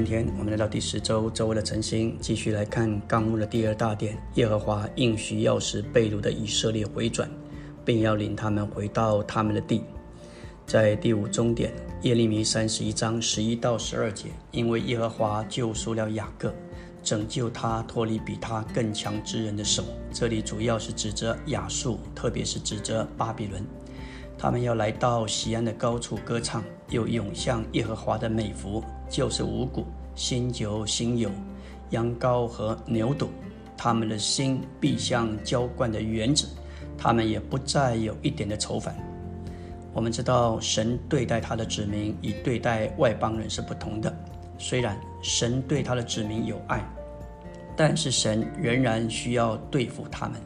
今天我们来到第十周周围的晨星，继续来看纲目的第二大点：耶和华应许要使被掳的以色列回转，并要领他们回到他们的地。在第五终点，耶利米三十一章十一到十二节，因为耶和华救赎了雅各，拯救他脱离比他更强之人的手。这里主要是指责亚述，特别是指责巴比伦。他们要来到西安的高处歌唱，又涌向耶和华的美福，就是五谷、新酒、新油、羊羔和牛犊。他们的心必像浇灌的园子，他们也不再有一点的愁烦。我们知道，神对待他的子民与对待外邦人是不同的。虽然神对他的子民有爱，但是神仍然需要对付他们。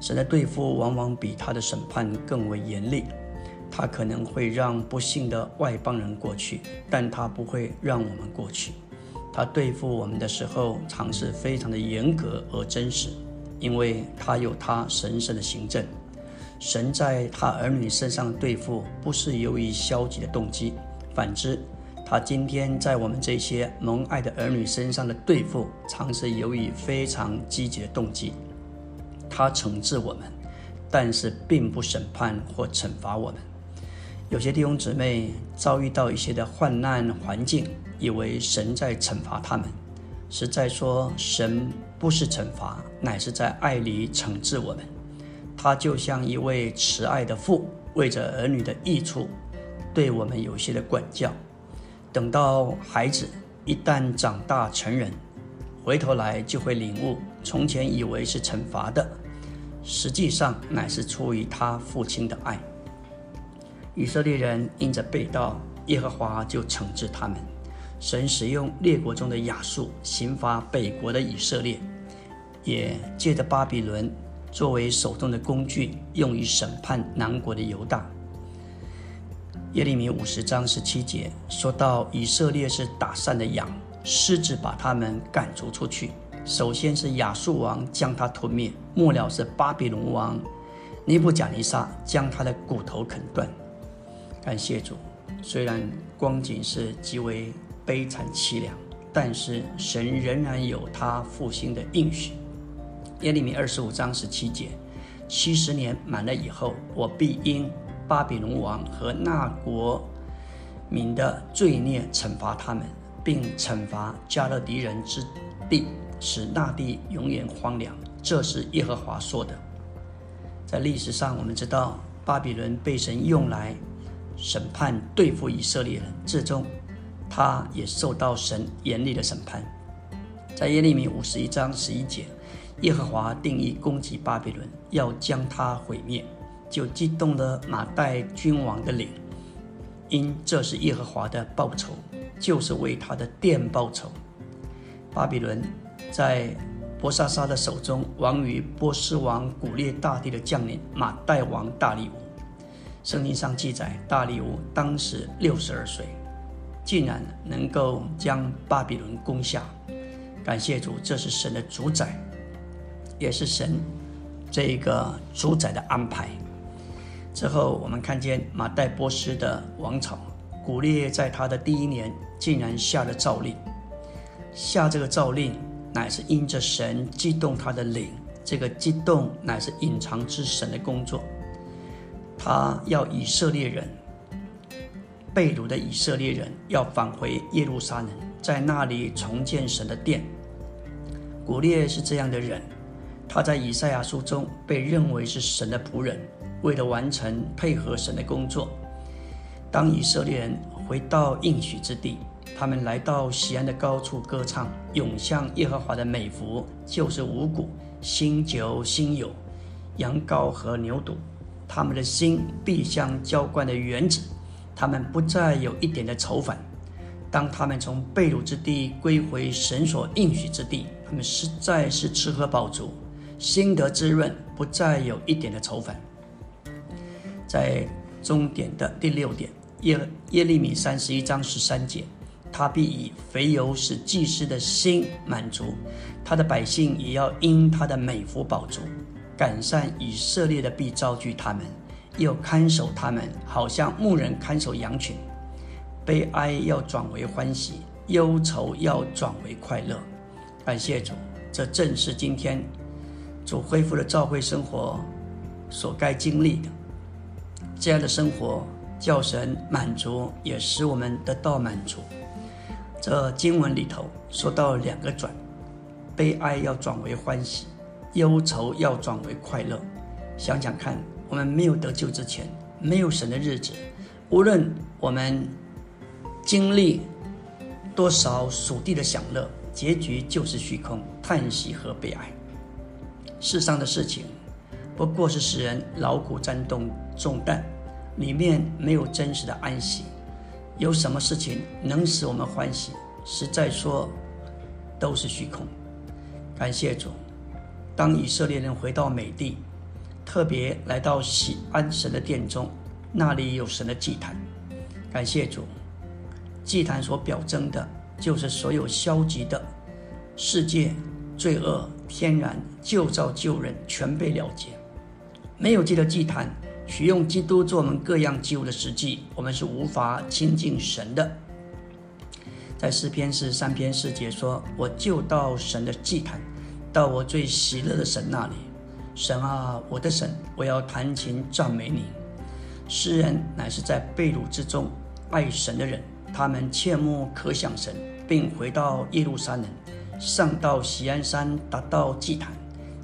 神的对付往往比他的审判更为严厉。他可能会让不幸的外邦人过去，但他不会让我们过去。他对付我们的时候，常是非常的严格而真实，因为他有他神圣的行政。神在他儿女身上对付，不是由于消极的动机，反之，他今天在我们这些蒙爱的儿女身上的对付，常是由于非常积极的动机。他惩治我们，但是并不审判或惩罚我们。有些弟兄姊妹遭遇到一些的患难环境，以为神在惩罚他们，实在说神不是惩罚，乃是在爱里惩治我们。他就像一位慈爱的父，为着儿女的益处，对我们有些的管教。等到孩子一旦长大成人，回头来就会领悟，从前以为是惩罚的，实际上乃是出于他父亲的爱。以色列人因着背道，耶和华就惩治他们。神使用列国中的亚述刑罚北国的以色列，也借着巴比伦作为手中的工具，用于审判南国的犹大。耶利米五十章十七节说到，以色列是打散的羊，狮子把他们赶逐出去。首先是亚述王将他吞灭，末了是巴比伦王尼布甲尼撒将他的骨头啃断。感谢主，虽然光景是极为悲惨凄凉，但是神仍然有他复兴的应许。耶利米二十五章十七节：七十年满了以后，我必因巴比伦王和那国民的罪孽惩罚他们，并惩罚加勒底人之地，使那地永远荒凉。这是耶和华说的。在历史上，我们知道巴比伦被神用来。审判对付以色列人，最终他也受到神严厉的审判。在耶利米五十一章十一节，耶和华定义攻击巴比伦，要将他毁灭，就激动了马代君王的灵，因这是耶和华的报仇，就是为他的殿报仇。巴比伦在波沙沙的手中亡于波斯王古列大帝的将领马代王大利乌。圣经上记载，大利乌当时六十二岁，竟然能够将巴比伦攻下。感谢主，这是神的主宰，也是神这一个主宰的安排。之后，我们看见马代波斯的王朝，古列在他的第一年，竟然下了诏令。下这个诏令，乃是因着神激动他的灵，这个激动乃是隐藏之神的工作。他要以色列人被掳的以色列人要返回耶路撒冷，在那里重建神的殿。古列是这样的人，他在以赛亚书中被认为是神的仆人，为了完成配合神的工作。当以色列人回到应许之地，他们来到西安的高处歌唱，涌向耶和华的美福，就是五谷、新酒、新油、羊羔和牛犊。他们的心必像浇灌的园子，他们不再有一点的愁烦。当他们从被掳之地归回神所应许之地，他们实在是吃喝饱足，心得滋润，不再有一点的愁烦。在终点的第六点，耶耶利米三十一章十三节，他必以肥油使祭司的心满足，他的百姓也要因他的美福饱足。改善以色列的必遭拒他们，又看守他们，好像牧人看守羊群。悲哀要转为欢喜，忧愁要转为快乐。感谢主，这正是今天主恢复了教会生活所该经历的。这样的生活叫神满足，也使我们得到满足。这经文里头说到两个转，悲哀要转为欢喜，忧愁要转为快乐。想想看，我们没有得救之前，没有神的日子，无论我们经历多少属地的享乐，结局就是虚空、叹息和悲哀。世上的事情不过是使人劳苦担重重担，里面没有真实的安息。有什么事情能使我们欢喜？实在说，都是虚空。感谢主，当以色列人回到美地，特别来到喜安神的殿中，那里有神的祭坛。感谢主，祭坛所表征的，就是所有消极的世界、罪恶、天然、旧造、旧人全被了结。没有记得祭坛。使用基督做我们各样祭物的实际，我们是无法亲近神的。在诗篇是三篇四节说：“我就到神的祭坛，到我最喜乐的神那里。神啊，我的神，我要弹琴赞美你。”诗人乃是在被掳之中爱神的人，他们切莫可想神，并回到耶路撒冷，上到喜安山，达到祭坛，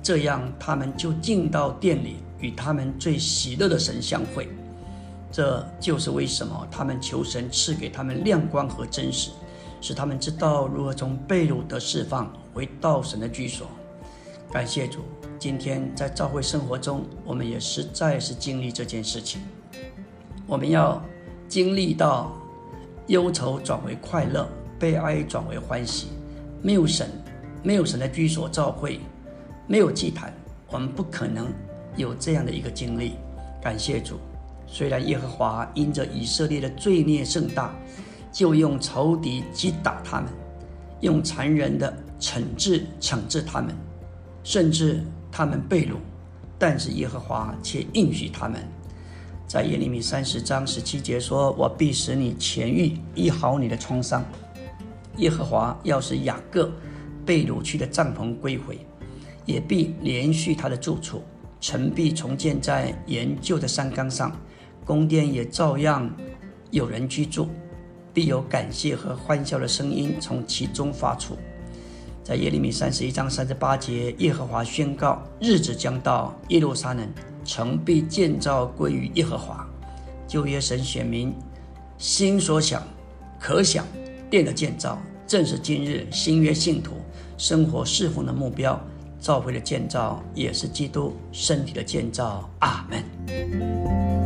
这样他们就进到殿里。与他们最喜乐的神相会，这就是为什么他们求神赐给他们亮光和真实，使他们知道如何从被掳的释放回到神的居所。感谢主，今天在教会生活中，我们也实在是经历这件事情。我们要经历到忧愁转为快乐，悲哀转为欢喜。没有神，没有神的居所，教会没有祭坛，我们不可能。有这样的一个经历，感谢主。虽然耶和华因着以色列的罪孽甚大，就用仇敌击打他们，用残忍的惩治惩治他们，甚至他们被掳，但是耶和华却应许他们，在耶利米三十章十七节说：“我必使你痊愈，医好你的创伤。”耶和华要使雅各被掳去的帐篷归回，也必连续他的住处。城壁重建在研旧的山岗上，宫殿也照样有人居住，必有感谢和欢笑的声音从其中发出。在耶利米三十一章三十八节，耶和华宣告：日子将到，耶路撒冷城必建造归于耶和华。旧约神选民心所想、可想殿的建造，正是今日新约信徒生活侍奉的目标。教会的建造也是基督身体的建造。阿门。